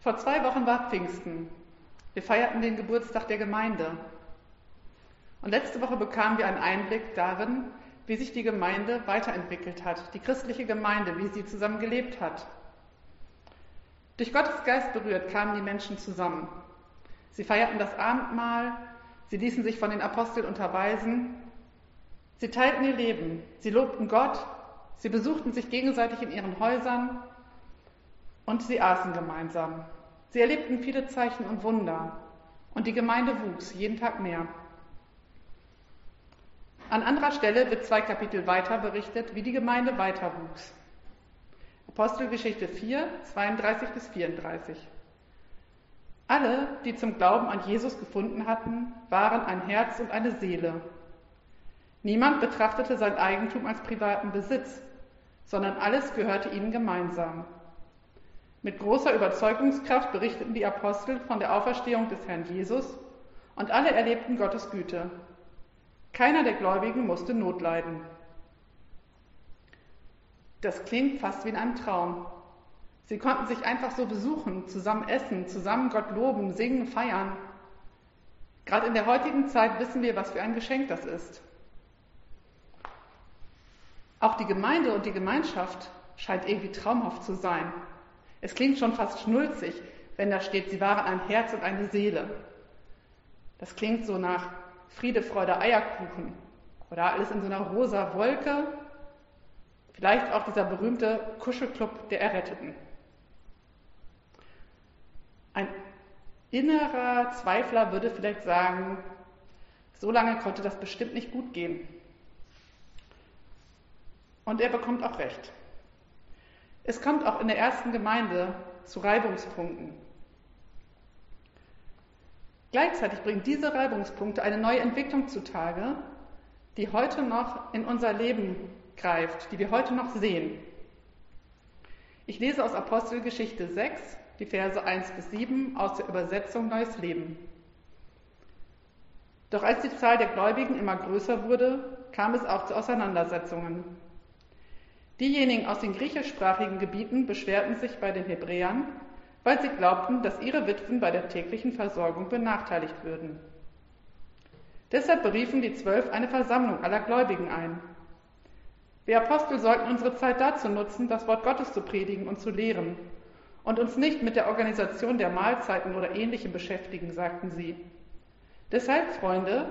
Vor zwei Wochen war Pfingsten. Wir feierten den Geburtstag der Gemeinde. Und letzte Woche bekamen wir einen Einblick darin, wie sich die Gemeinde weiterentwickelt hat, die christliche Gemeinde, wie sie zusammen gelebt hat. Durch Gottes Geist berührt kamen die Menschen zusammen. Sie feierten das Abendmahl, sie ließen sich von den Aposteln unterweisen, sie teilten ihr Leben, sie lobten Gott, sie besuchten sich gegenseitig in ihren Häusern und sie aßen gemeinsam. Sie erlebten viele Zeichen und Wunder und die Gemeinde wuchs jeden Tag mehr. An anderer Stelle wird zwei Kapitel weiter berichtet, wie die Gemeinde weiter wuchs. Apostelgeschichte 4, 32 bis 34. Alle, die zum Glauben an Jesus gefunden hatten, waren ein Herz und eine Seele. Niemand betrachtete sein Eigentum als privaten Besitz, sondern alles gehörte ihnen gemeinsam. Mit großer Überzeugungskraft berichteten die Apostel von der Auferstehung des Herrn Jesus und alle erlebten Gottes Güte. Keiner der Gläubigen musste Not leiden. Das klingt fast wie in einem Traum. Sie konnten sich einfach so besuchen, zusammen essen, zusammen Gott loben, singen, feiern. Gerade in der heutigen Zeit wissen wir, was für ein Geschenk das ist. Auch die Gemeinde und die Gemeinschaft scheint irgendwie traumhaft zu sein. Es klingt schon fast schnulzig, wenn da steht, sie waren ein Herz und eine Seele. Das klingt so nach Friede, Freude, Eierkuchen oder alles in so einer rosa Wolke. Vielleicht auch dieser berühmte Kuschelclub der Erretteten. Ein innerer Zweifler würde vielleicht sagen, so lange konnte das bestimmt nicht gut gehen. Und er bekommt auch recht. Es kommt auch in der ersten Gemeinde zu Reibungspunkten. Gleichzeitig bringen diese Reibungspunkte eine neue Entwicklung zutage, die heute noch in unser Leben greift, die wir heute noch sehen. Ich lese aus Apostelgeschichte 6, die Verse 1 bis 7 aus der Übersetzung Neues Leben. Doch als die Zahl der Gläubigen immer größer wurde, kam es auch zu Auseinandersetzungen. Diejenigen aus den griechischsprachigen Gebieten beschwerten sich bei den Hebräern, weil sie glaubten, dass ihre Witwen bei der täglichen Versorgung benachteiligt würden. Deshalb beriefen die Zwölf eine Versammlung aller Gläubigen ein. Wir Apostel sollten unsere Zeit dazu nutzen, das Wort Gottes zu predigen und zu lehren und uns nicht mit der Organisation der Mahlzeiten oder ähnlichem beschäftigen, sagten sie. Deshalb, Freunde,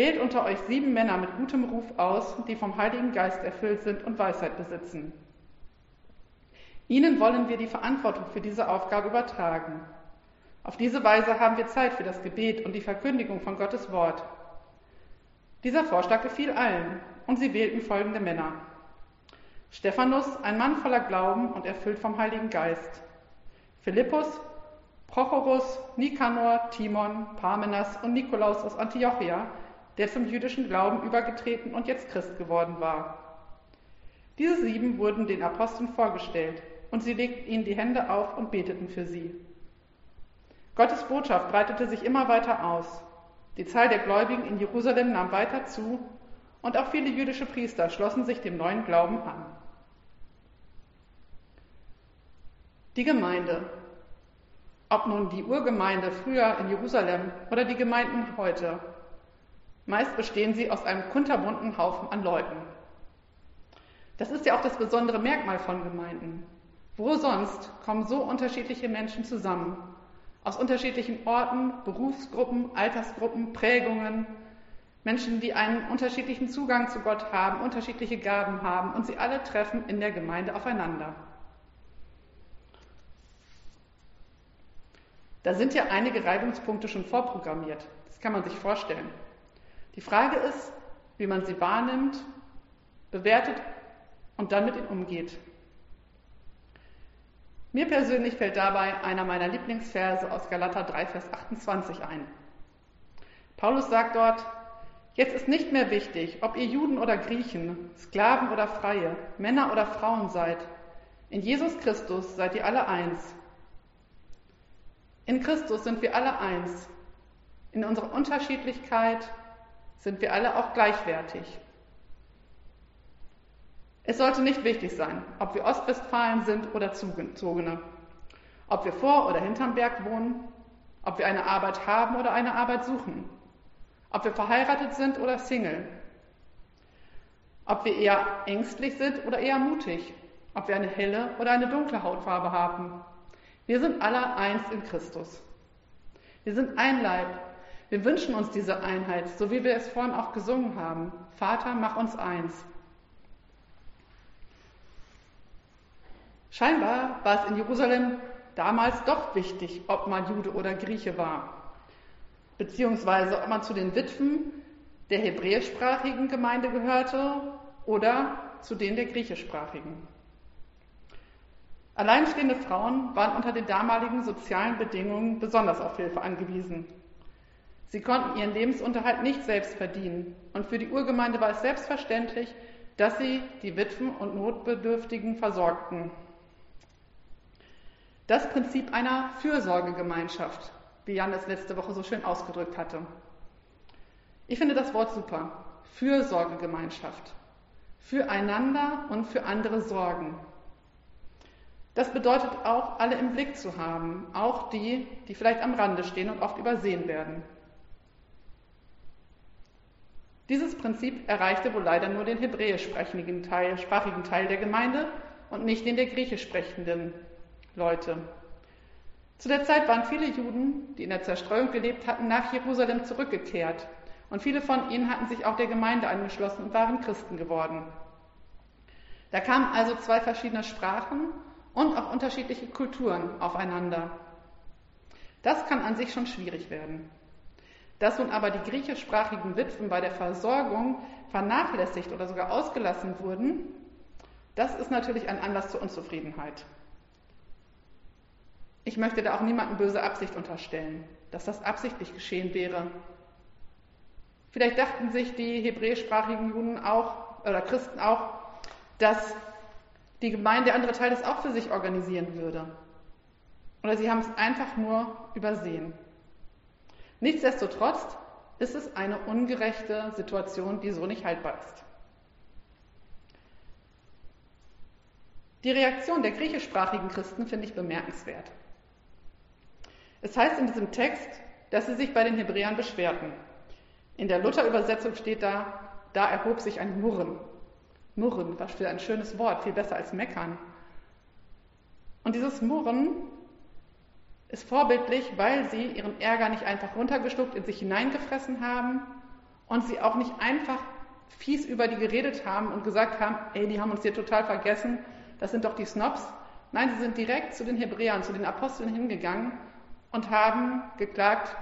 Wählt unter euch sieben Männer mit gutem Ruf aus, die vom Heiligen Geist erfüllt sind und Weisheit besitzen. Ihnen wollen wir die Verantwortung für diese Aufgabe übertragen. Auf diese Weise haben wir Zeit für das Gebet und die Verkündigung von Gottes Wort. Dieser Vorschlag gefiel allen und sie wählten folgende Männer. Stephanus, ein Mann voller Glauben und erfüllt vom Heiligen Geist. Philippus, Prochorus, Nikanor, Timon, Parmenas und Nikolaus aus Antiochia, der zum jüdischen Glauben übergetreten und jetzt Christ geworden war. Diese sieben wurden den Aposteln vorgestellt und sie legten ihnen die Hände auf und beteten für sie. Gottes Botschaft breitete sich immer weiter aus. Die Zahl der Gläubigen in Jerusalem nahm weiter zu und auch viele jüdische Priester schlossen sich dem neuen Glauben an. Die Gemeinde. Ob nun die Urgemeinde früher in Jerusalem oder die Gemeinden heute, Meist bestehen sie aus einem kunterbunten Haufen an Leuten. Das ist ja auch das besondere Merkmal von Gemeinden. Wo sonst kommen so unterschiedliche Menschen zusammen? Aus unterschiedlichen Orten, Berufsgruppen, Altersgruppen, Prägungen, Menschen, die einen unterschiedlichen Zugang zu Gott haben, unterschiedliche Gaben haben und sie alle treffen in der Gemeinde aufeinander. Da sind ja einige Reibungspunkte schon vorprogrammiert. Das kann man sich vorstellen. Die Frage ist, wie man sie wahrnimmt, bewertet und dann mit ihnen umgeht. Mir persönlich fällt dabei einer meiner Lieblingsverse aus Galater 3, Vers 28 ein. Paulus sagt dort, jetzt ist nicht mehr wichtig, ob ihr Juden oder Griechen, Sklaven oder Freie, Männer oder Frauen seid. In Jesus Christus seid ihr alle eins. In Christus sind wir alle eins. In unserer Unterschiedlichkeit, sind wir alle auch gleichwertig. Es sollte nicht wichtig sein, ob wir Ostwestfalen sind oder Zugene, Ob wir vor oder hinterm Berg wohnen, ob wir eine Arbeit haben oder eine Arbeit suchen, ob wir verheiratet sind oder Single, ob wir eher ängstlich sind oder eher mutig, ob wir eine helle oder eine dunkle Hautfarbe haben. Wir sind alle eins in Christus. Wir sind ein Leib. Wir wünschen uns diese Einheit, so wie wir es vorhin auch gesungen haben. Vater, mach uns eins. Scheinbar war es in Jerusalem damals doch wichtig, ob man Jude oder Grieche war, beziehungsweise ob man zu den Witwen der hebräischsprachigen Gemeinde gehörte oder zu denen der griechischsprachigen. Alleinstehende Frauen waren unter den damaligen sozialen Bedingungen besonders auf Hilfe angewiesen. Sie konnten ihren Lebensunterhalt nicht selbst verdienen und für die Urgemeinde war es selbstverständlich, dass sie die Witwen und Notbedürftigen versorgten. Das Prinzip einer Fürsorgegemeinschaft, wie Jan es letzte Woche so schön ausgedrückt hatte. Ich finde das Wort super. Fürsorgegemeinschaft. Füreinander und für andere sorgen. Das bedeutet auch, alle im Blick zu haben, auch die, die vielleicht am Rande stehen und oft übersehen werden. Dieses Prinzip erreichte wohl leider nur den hebräisch sprechenden Teil, sprachigen Teil der Gemeinde und nicht den der griechisch sprechenden Leute. Zu der Zeit waren viele Juden, die in der Zerstreuung gelebt hatten, nach Jerusalem zurückgekehrt. Und viele von ihnen hatten sich auch der Gemeinde angeschlossen und waren Christen geworden. Da kamen also zwei verschiedene Sprachen und auch unterschiedliche Kulturen aufeinander. Das kann an sich schon schwierig werden. Dass nun aber die griechischsprachigen Witwen bei der Versorgung vernachlässigt oder sogar ausgelassen wurden, das ist natürlich ein Anlass zur Unzufriedenheit. Ich möchte da auch niemandem böse Absicht unterstellen, dass das absichtlich geschehen wäre. Vielleicht dachten sich die hebräischsprachigen Juden auch oder Christen auch, dass die Gemeinde, der andere Teil das auch für sich organisieren würde. Oder sie haben es einfach nur übersehen. Nichtsdestotrotz ist es eine ungerechte Situation, die so nicht haltbar ist. Die Reaktion der griechischsprachigen Christen finde ich bemerkenswert. Es heißt in diesem Text, dass sie sich bei den Hebräern beschwerten. In der Luther-Übersetzung steht da, da erhob sich ein Murren. Murren, was für ein schönes Wort, viel besser als meckern. Und dieses Murren ist vorbildlich, weil sie ihren Ärger nicht einfach runtergeschluckt, in sich hineingefressen haben und sie auch nicht einfach fies über die geredet haben und gesagt haben, ey, die haben uns hier total vergessen, das sind doch die Snobs. Nein, sie sind direkt zu den Hebräern, zu den Aposteln hingegangen und haben geklagt,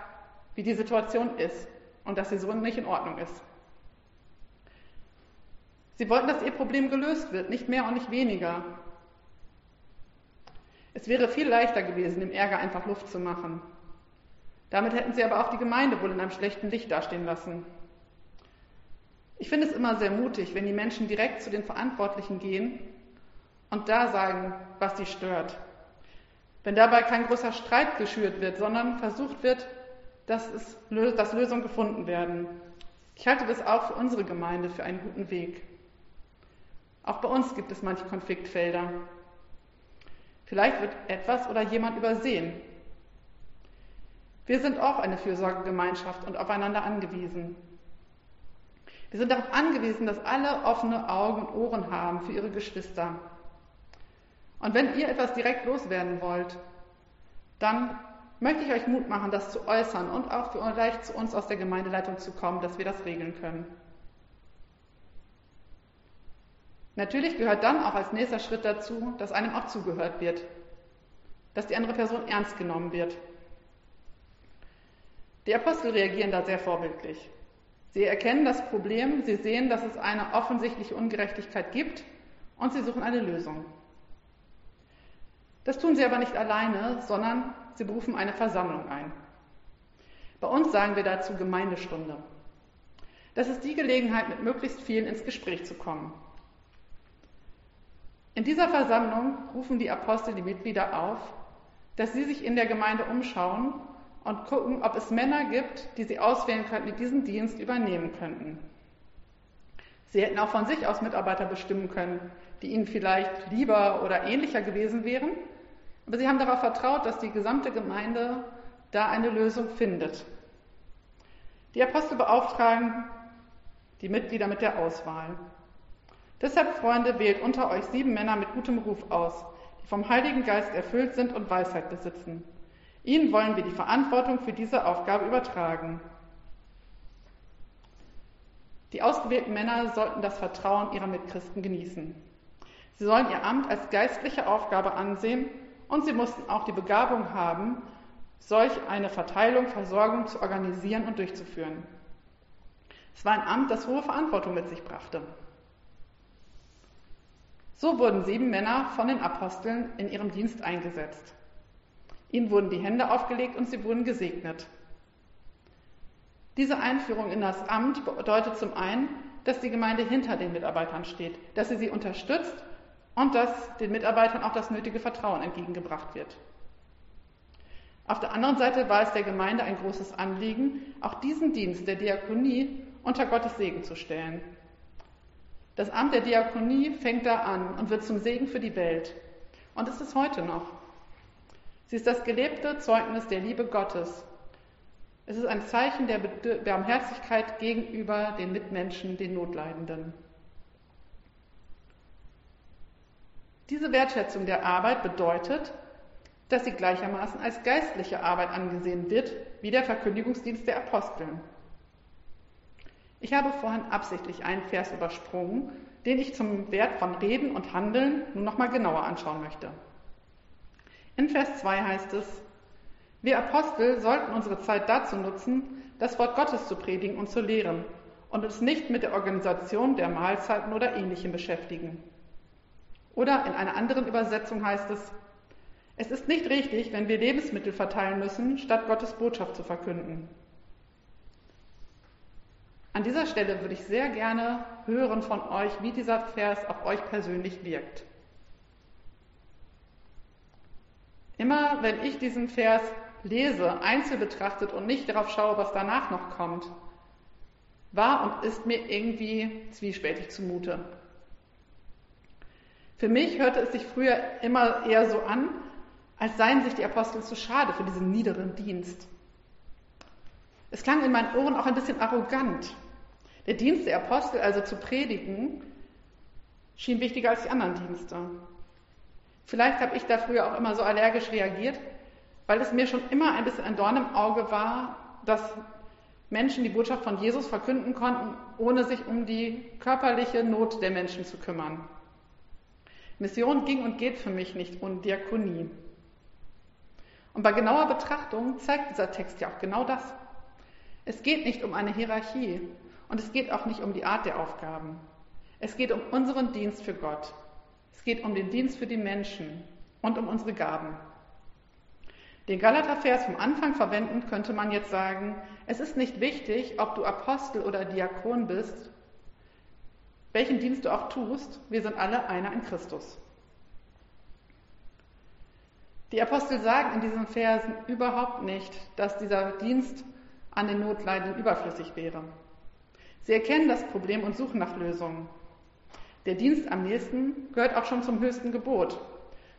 wie die Situation ist und dass sie so nicht in Ordnung ist. Sie wollten, dass ihr Problem gelöst wird, nicht mehr und nicht weniger. Es wäre viel leichter gewesen, dem Ärger einfach Luft zu machen. Damit hätten sie aber auch die Gemeinde wohl in einem schlechten Licht dastehen lassen. Ich finde es immer sehr mutig, wenn die Menschen direkt zu den Verantwortlichen gehen und da sagen, was sie stört. Wenn dabei kein großer Streit geschürt wird, sondern versucht wird, dass, es, dass Lösungen gefunden werden. Ich halte das auch für unsere Gemeinde für einen guten Weg. Auch bei uns gibt es manche Konfliktfelder. Vielleicht wird etwas oder jemand übersehen. Wir sind auch eine Fürsorgegemeinschaft und aufeinander angewiesen. Wir sind darauf angewiesen, dass alle offene Augen und Ohren haben für ihre Geschwister. Und wenn ihr etwas direkt loswerden wollt, dann möchte ich euch Mut machen, das zu äußern und auch vielleicht zu uns aus der Gemeindeleitung zu kommen, dass wir das regeln können. Natürlich gehört dann auch als nächster Schritt dazu, dass einem auch zugehört wird, dass die andere Person ernst genommen wird. Die Apostel reagieren da sehr vorbildlich. Sie erkennen das Problem, sie sehen, dass es eine offensichtliche Ungerechtigkeit gibt und sie suchen eine Lösung. Das tun sie aber nicht alleine, sondern sie berufen eine Versammlung ein. Bei uns sagen wir dazu Gemeindestunde. Das ist die Gelegenheit, mit möglichst vielen ins Gespräch zu kommen. In dieser Versammlung rufen die Apostel die Mitglieder auf, dass sie sich in der Gemeinde umschauen und gucken, ob es Männer gibt, die sie auswählen könnten, die diesen Dienst übernehmen könnten. Sie hätten auch von sich aus Mitarbeiter bestimmen können, die ihnen vielleicht lieber oder ähnlicher gewesen wären. Aber sie haben darauf vertraut, dass die gesamte Gemeinde da eine Lösung findet. Die Apostel beauftragen die Mitglieder mit der Auswahl. Deshalb, Freunde, wählt unter euch sieben Männer mit gutem Ruf aus, die vom Heiligen Geist erfüllt sind und Weisheit besitzen. Ihnen wollen wir die Verantwortung für diese Aufgabe übertragen. Die ausgewählten Männer sollten das Vertrauen ihrer Mitchristen genießen. Sie sollen ihr Amt als geistliche Aufgabe ansehen und sie mussten auch die Begabung haben, solch eine Verteilung, Versorgung zu organisieren und durchzuführen. Es war ein Amt, das hohe Verantwortung mit sich brachte. So wurden sieben Männer von den Aposteln in ihrem Dienst eingesetzt. Ihnen wurden die Hände aufgelegt und sie wurden gesegnet. Diese Einführung in das Amt bedeutet zum einen, dass die Gemeinde hinter den Mitarbeitern steht, dass sie sie unterstützt und dass den Mitarbeitern auch das nötige Vertrauen entgegengebracht wird. Auf der anderen Seite war es der Gemeinde ein großes Anliegen, auch diesen Dienst der Diakonie unter Gottes Segen zu stellen. Das Amt der Diakonie fängt da an und wird zum Segen für die Welt. Und es ist heute noch. Sie ist das gelebte Zeugnis der Liebe Gottes. Es ist ein Zeichen der Barmherzigkeit gegenüber den Mitmenschen, den Notleidenden. Diese Wertschätzung der Arbeit bedeutet, dass sie gleichermaßen als geistliche Arbeit angesehen wird, wie der Verkündigungsdienst der Aposteln. Ich habe vorhin absichtlich einen Vers übersprungen, den ich zum Wert von Reden und Handeln nun nochmal genauer anschauen möchte. In Vers 2 heißt es, wir Apostel sollten unsere Zeit dazu nutzen, das Wort Gottes zu predigen und zu lehren und uns nicht mit der Organisation der Mahlzeiten oder ähnlichem beschäftigen. Oder in einer anderen Übersetzung heißt es, es ist nicht richtig, wenn wir Lebensmittel verteilen müssen, statt Gottes Botschaft zu verkünden. An dieser Stelle würde ich sehr gerne hören von euch, wie dieser Vers auf euch persönlich wirkt. Immer wenn ich diesen Vers lese, einzeln betrachtet und nicht darauf schaue, was danach noch kommt, war und ist mir irgendwie zwiespältig zumute. Für mich hörte es sich früher immer eher so an, als seien sich die Apostel zu schade für diesen niederen Dienst. Es klang in meinen Ohren auch ein bisschen arrogant. Der Dienst der Apostel, also zu predigen, schien wichtiger als die anderen Dienste. Vielleicht habe ich da früher auch immer so allergisch reagiert, weil es mir schon immer ein bisschen ein Dorn im Auge war, dass Menschen die Botschaft von Jesus verkünden konnten, ohne sich um die körperliche Not der Menschen zu kümmern. Mission ging und geht für mich nicht ohne Diakonie. Und bei genauer Betrachtung zeigt dieser Text ja auch genau das. Es geht nicht um eine Hierarchie und es geht auch nicht um die Art der Aufgaben. Es geht um unseren Dienst für Gott. Es geht um den Dienst für die Menschen und um unsere Gaben. Den Galater-Vers vom Anfang verwenden könnte man jetzt sagen, es ist nicht wichtig, ob du Apostel oder Diakon bist, welchen Dienst du auch tust, wir sind alle einer in Christus. Die Apostel sagen in diesen Versen überhaupt nicht, dass dieser Dienst an den Notleidenden überflüssig wäre. Sie erkennen das Problem und suchen nach Lösungen. Der Dienst am nächsten gehört auch schon zum höchsten Gebot.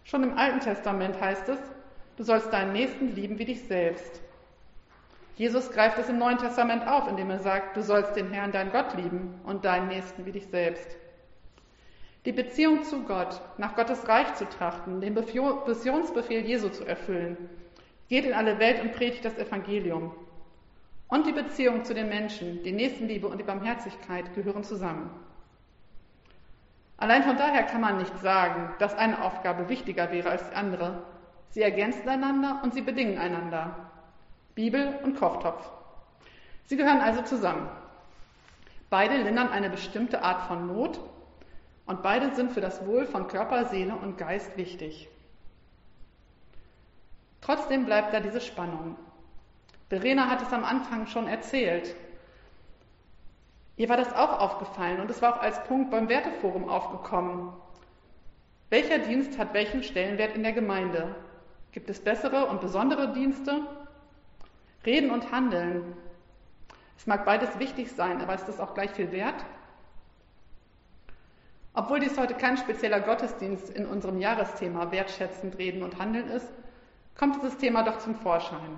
Schon im Alten Testament heißt es, du sollst deinen Nächsten lieben wie dich selbst. Jesus greift es im Neuen Testament auf, indem er sagt, du sollst den Herrn, dein Gott lieben und deinen Nächsten wie dich selbst. Die Beziehung zu Gott, nach Gottes Reich zu trachten, den Missionsbefehl Jesu zu erfüllen, geht in alle Welt und predigt das Evangelium. Und die Beziehung zu den Menschen, die Nächstenliebe und die Barmherzigkeit gehören zusammen. Allein von daher kann man nicht sagen, dass eine Aufgabe wichtiger wäre als die andere. Sie ergänzen einander und sie bedingen einander. Bibel und Kochtopf. Sie gehören also zusammen. Beide lindern eine bestimmte Art von Not und beide sind für das Wohl von Körper, Seele und Geist wichtig. Trotzdem bleibt da diese Spannung. Verena hat es am Anfang schon erzählt. Ihr war das auch aufgefallen und es war auch als Punkt beim Werteforum aufgekommen. Welcher Dienst hat welchen Stellenwert in der Gemeinde? Gibt es bessere und besondere Dienste? Reden und Handeln. Es mag beides wichtig sein, aber ist das auch gleich viel wert? Obwohl dies heute kein spezieller Gottesdienst in unserem Jahresthema wertschätzend reden und handeln ist, kommt dieses Thema doch zum Vorschein.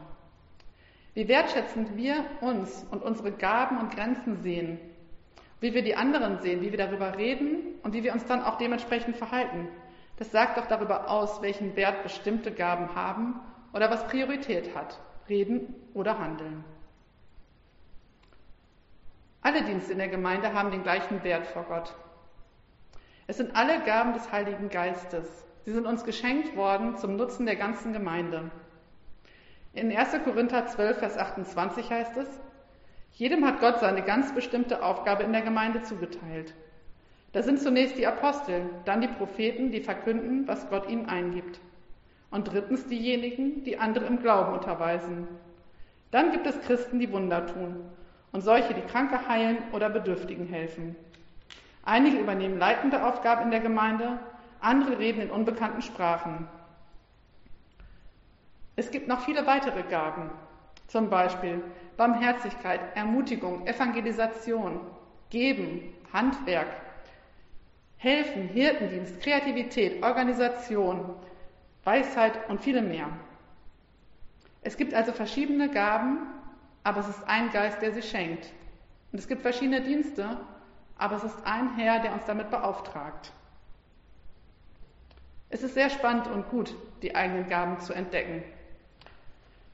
Wie wertschätzend wir uns und unsere Gaben und Grenzen sehen, wie wir die anderen sehen, wie wir darüber reden und wie wir uns dann auch dementsprechend verhalten, das sagt doch darüber aus, welchen Wert bestimmte Gaben haben oder was Priorität hat, reden oder handeln. Alle Dienste in der Gemeinde haben den gleichen Wert vor Gott. Es sind alle Gaben des Heiligen Geistes. Sie sind uns geschenkt worden zum Nutzen der ganzen Gemeinde. In 1. Korinther 12, Vers 28 heißt es, jedem hat Gott seine ganz bestimmte Aufgabe in der Gemeinde zugeteilt. Da sind zunächst die Apostel, dann die Propheten, die verkünden, was Gott ihnen eingibt. Und drittens diejenigen, die andere im Glauben unterweisen. Dann gibt es Christen, die Wunder tun und solche, die Kranke heilen oder Bedürftigen helfen. Einige übernehmen leitende Aufgaben in der Gemeinde, andere reden in unbekannten Sprachen. Es gibt noch viele weitere Gaben, zum Beispiel Barmherzigkeit, Ermutigung, Evangelisation, Geben, Handwerk, Helfen, Hirtendienst, Kreativität, Organisation, Weisheit und viele mehr. Es gibt also verschiedene Gaben, aber es ist ein Geist, der sie schenkt. Und es gibt verschiedene Dienste, aber es ist ein Herr, der uns damit beauftragt. Es ist sehr spannend und gut, die eigenen Gaben zu entdecken.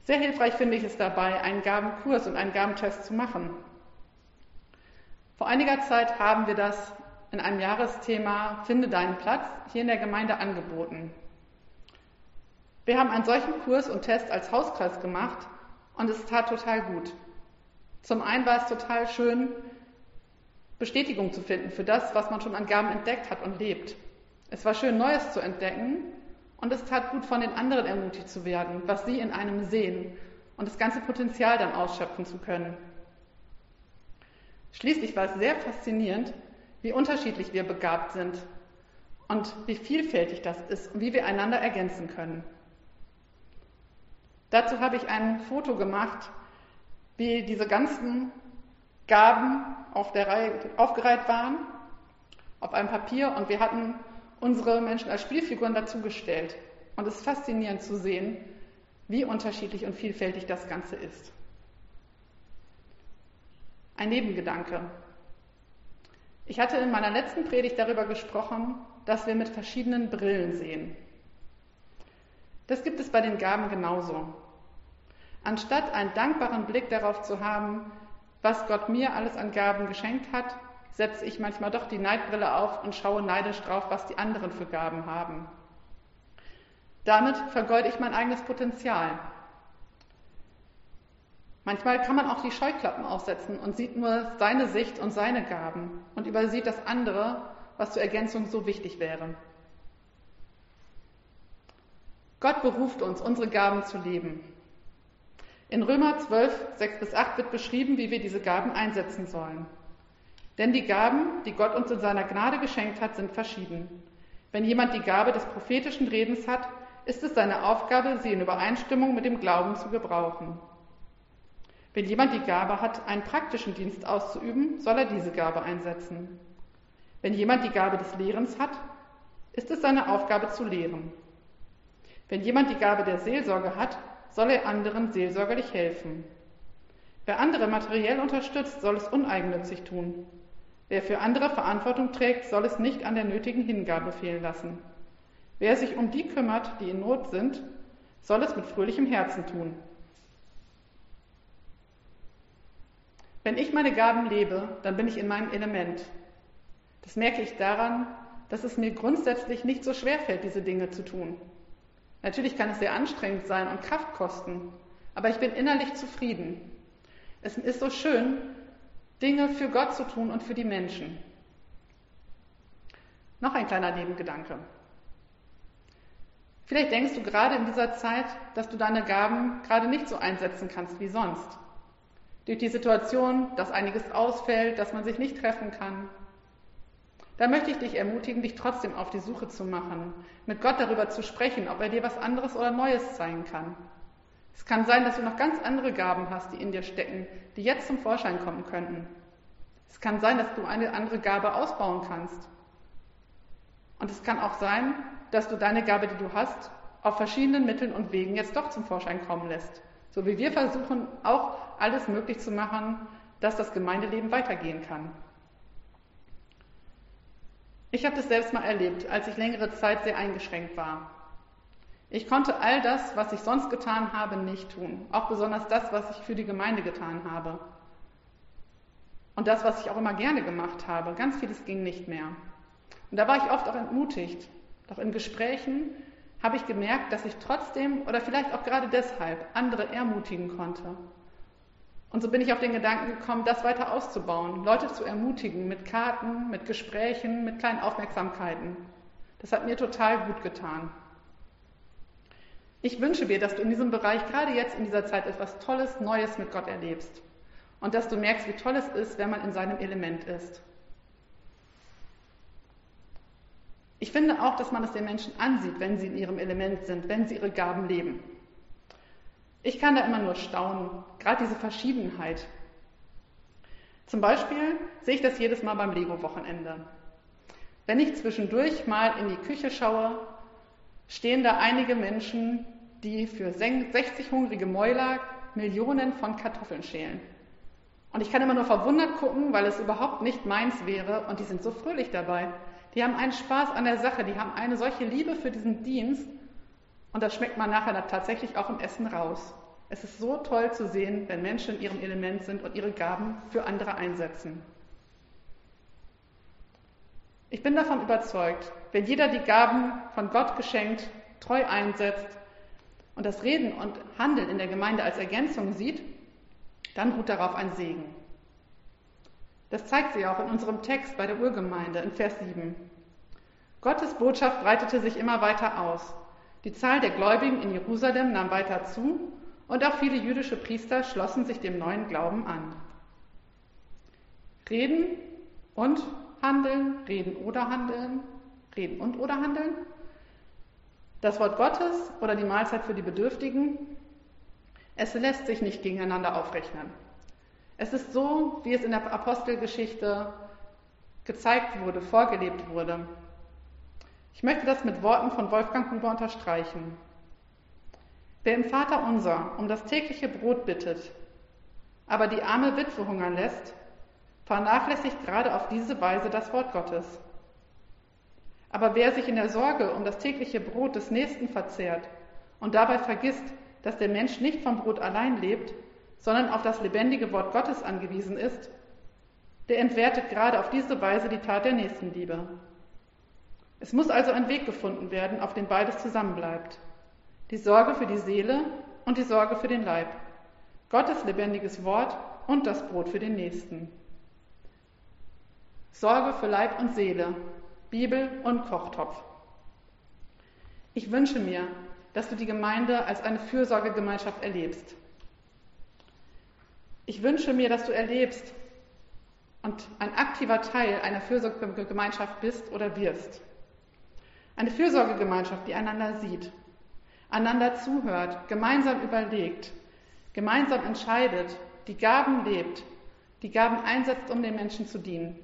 Sehr hilfreich finde ich es dabei, einen Gabenkurs und einen Gabentest zu machen. Vor einiger Zeit haben wir das in einem Jahresthema Finde deinen Platz hier in der Gemeinde angeboten. Wir haben einen solchen Kurs und Test als Hauskreis gemacht und es tat total gut. Zum einen war es total schön, Bestätigung zu finden für das, was man schon an Gaben entdeckt hat und lebt. Es war schön, Neues zu entdecken und es tat gut, von den anderen ermutigt zu werden, was sie in einem sehen und das ganze Potenzial dann ausschöpfen zu können. Schließlich war es sehr faszinierend, wie unterschiedlich wir begabt sind und wie vielfältig das ist und wie wir einander ergänzen können. Dazu habe ich ein Foto gemacht, wie diese ganzen Gaben auf der Reihe aufgereiht waren, auf einem Papier und wir hatten unsere Menschen als Spielfiguren dazugestellt. Und es ist faszinierend zu sehen, wie unterschiedlich und vielfältig das Ganze ist. Ein Nebengedanke. Ich hatte in meiner letzten Predigt darüber gesprochen, dass wir mit verschiedenen Brillen sehen. Das gibt es bei den Gaben genauso. Anstatt einen dankbaren Blick darauf zu haben, was Gott mir alles an Gaben geschenkt hat, setze ich manchmal doch die Neidbrille auf und schaue neidisch drauf, was die anderen für Gaben haben. Damit vergeude ich mein eigenes Potenzial. Manchmal kann man auch die Scheuklappen aufsetzen und sieht nur seine Sicht und seine Gaben und übersieht das andere, was zur Ergänzung so wichtig wäre. Gott beruft uns, unsere Gaben zu leben. In Römer 12, 6 bis 8 wird beschrieben, wie wir diese Gaben einsetzen sollen. Denn die Gaben, die Gott uns in seiner Gnade geschenkt hat, sind verschieden. Wenn jemand die Gabe des prophetischen Redens hat, ist es seine Aufgabe, sie in Übereinstimmung mit dem Glauben zu gebrauchen. Wenn jemand die Gabe hat, einen praktischen Dienst auszuüben, soll er diese Gabe einsetzen. Wenn jemand die Gabe des Lehrens hat, ist es seine Aufgabe zu lehren. Wenn jemand die Gabe der Seelsorge hat, soll er anderen seelsorgerlich helfen. Wer andere materiell unterstützt, soll es uneigennützig tun. Wer für andere Verantwortung trägt, soll es nicht an der nötigen Hingabe fehlen lassen. Wer sich um die kümmert, die in Not sind, soll es mit fröhlichem Herzen tun. Wenn ich meine Gaben lebe, dann bin ich in meinem Element. Das merke ich daran, dass es mir grundsätzlich nicht so schwer fällt, diese Dinge zu tun. Natürlich kann es sehr anstrengend sein und Kraft kosten, aber ich bin innerlich zufrieden. Es ist so schön, Dinge für Gott zu tun und für die Menschen. Noch ein kleiner Nebengedanke. Vielleicht denkst du gerade in dieser Zeit, dass du deine Gaben gerade nicht so einsetzen kannst wie sonst. Durch die Situation, dass einiges ausfällt, dass man sich nicht treffen kann, da möchte ich dich ermutigen, dich trotzdem auf die Suche zu machen, mit Gott darüber zu sprechen, ob er dir was anderes oder Neues zeigen kann. Es kann sein, dass du noch ganz andere Gaben hast, die in dir stecken, die jetzt zum Vorschein kommen könnten. Es kann sein, dass du eine andere Gabe ausbauen kannst. Und es kann auch sein, dass du deine Gabe, die du hast, auf verschiedenen Mitteln und Wegen jetzt doch zum Vorschein kommen lässt. So wie wir versuchen, auch alles möglich zu machen, dass das Gemeindeleben weitergehen kann. Ich habe das selbst mal erlebt, als ich längere Zeit sehr eingeschränkt war. Ich konnte all das, was ich sonst getan habe, nicht tun. Auch besonders das, was ich für die Gemeinde getan habe. Und das, was ich auch immer gerne gemacht habe. Ganz vieles ging nicht mehr. Und da war ich oft auch entmutigt. Doch in Gesprächen habe ich gemerkt, dass ich trotzdem oder vielleicht auch gerade deshalb andere ermutigen konnte. Und so bin ich auf den Gedanken gekommen, das weiter auszubauen, Leute zu ermutigen mit Karten, mit Gesprächen, mit kleinen Aufmerksamkeiten. Das hat mir total gut getan. Ich wünsche dir, dass du in diesem Bereich gerade jetzt in dieser Zeit etwas Tolles, Neues mit Gott erlebst und dass du merkst, wie toll es ist, wenn man in seinem Element ist. Ich finde auch, dass man es den Menschen ansieht, wenn sie in ihrem Element sind, wenn sie ihre Gaben leben. Ich kann da immer nur staunen, gerade diese Verschiedenheit. Zum Beispiel sehe ich das jedes Mal beim Lego-Wochenende. Wenn ich zwischendurch mal in die Küche schaue, stehen da einige Menschen, die für 60 hungrige Mäuler Millionen von Kartoffeln schälen. Und ich kann immer nur verwundert gucken, weil es überhaupt nicht meins wäre und die sind so fröhlich dabei. Die haben einen Spaß an der Sache, die haben eine solche Liebe für diesen Dienst und das schmeckt man nachher tatsächlich auch im Essen raus. Es ist so toll zu sehen, wenn Menschen in ihrem Element sind und ihre Gaben für andere einsetzen. Ich bin davon überzeugt, wenn jeder die Gaben von Gott geschenkt treu einsetzt und das Reden und Handeln in der Gemeinde als Ergänzung sieht, dann ruht darauf ein Segen. Das zeigt sie auch in unserem Text bei der Urgemeinde in Vers 7. Gottes Botschaft breitete sich immer weiter aus. Die Zahl der Gläubigen in Jerusalem nahm weiter zu und auch viele jüdische Priester schlossen sich dem neuen Glauben an. Reden und handeln, reden oder handeln, reden und oder handeln. Das Wort Gottes oder die Mahlzeit für die Bedürftigen, es lässt sich nicht gegeneinander aufrechnen. Es ist so, wie es in der Apostelgeschichte gezeigt wurde, vorgelebt wurde. Ich möchte das mit Worten von Wolfgang Huber unterstreichen. Wer im Vater unser um das tägliche Brot bittet, aber die arme Witwe hungern lässt, vernachlässigt gerade auf diese Weise das Wort Gottes. Aber wer sich in der Sorge um das tägliche Brot des Nächsten verzehrt und dabei vergisst, dass der Mensch nicht vom Brot allein lebt, sondern auf das lebendige Wort Gottes angewiesen ist, der entwertet gerade auf diese Weise die Tat der Nächstenliebe. Es muss also ein Weg gefunden werden, auf den beides zusammenbleibt. Die Sorge für die Seele und die Sorge für den Leib. Gottes lebendiges Wort und das Brot für den Nächsten. Sorge für Leib und Seele, Bibel und Kochtopf. Ich wünsche mir, dass du die Gemeinde als eine Fürsorgegemeinschaft erlebst. Ich wünsche mir, dass du erlebst und ein aktiver Teil einer Fürsorgegemeinschaft bist oder wirst. Eine Fürsorgegemeinschaft, die einander sieht, einander zuhört, gemeinsam überlegt, gemeinsam entscheidet, die Gaben lebt, die Gaben einsetzt, um den Menschen zu dienen.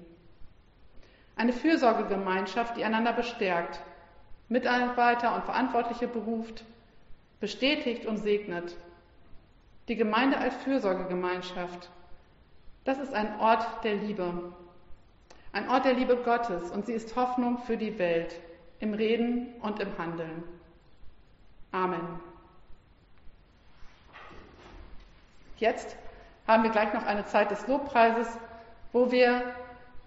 Eine Fürsorgegemeinschaft, die einander bestärkt, Mitarbeiter und Verantwortliche beruft, bestätigt und segnet, die Gemeinde als Fürsorgegemeinschaft, das ist ein Ort der Liebe. Ein Ort der Liebe Gottes und sie ist Hoffnung für die Welt im Reden und im Handeln. Amen. Jetzt haben wir gleich noch eine Zeit des Lobpreises, wo wir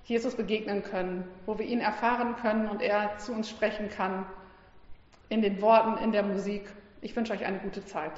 Jesus begegnen können, wo wir ihn erfahren können und er zu uns sprechen kann, in den Worten, in der Musik. Ich wünsche euch eine gute Zeit.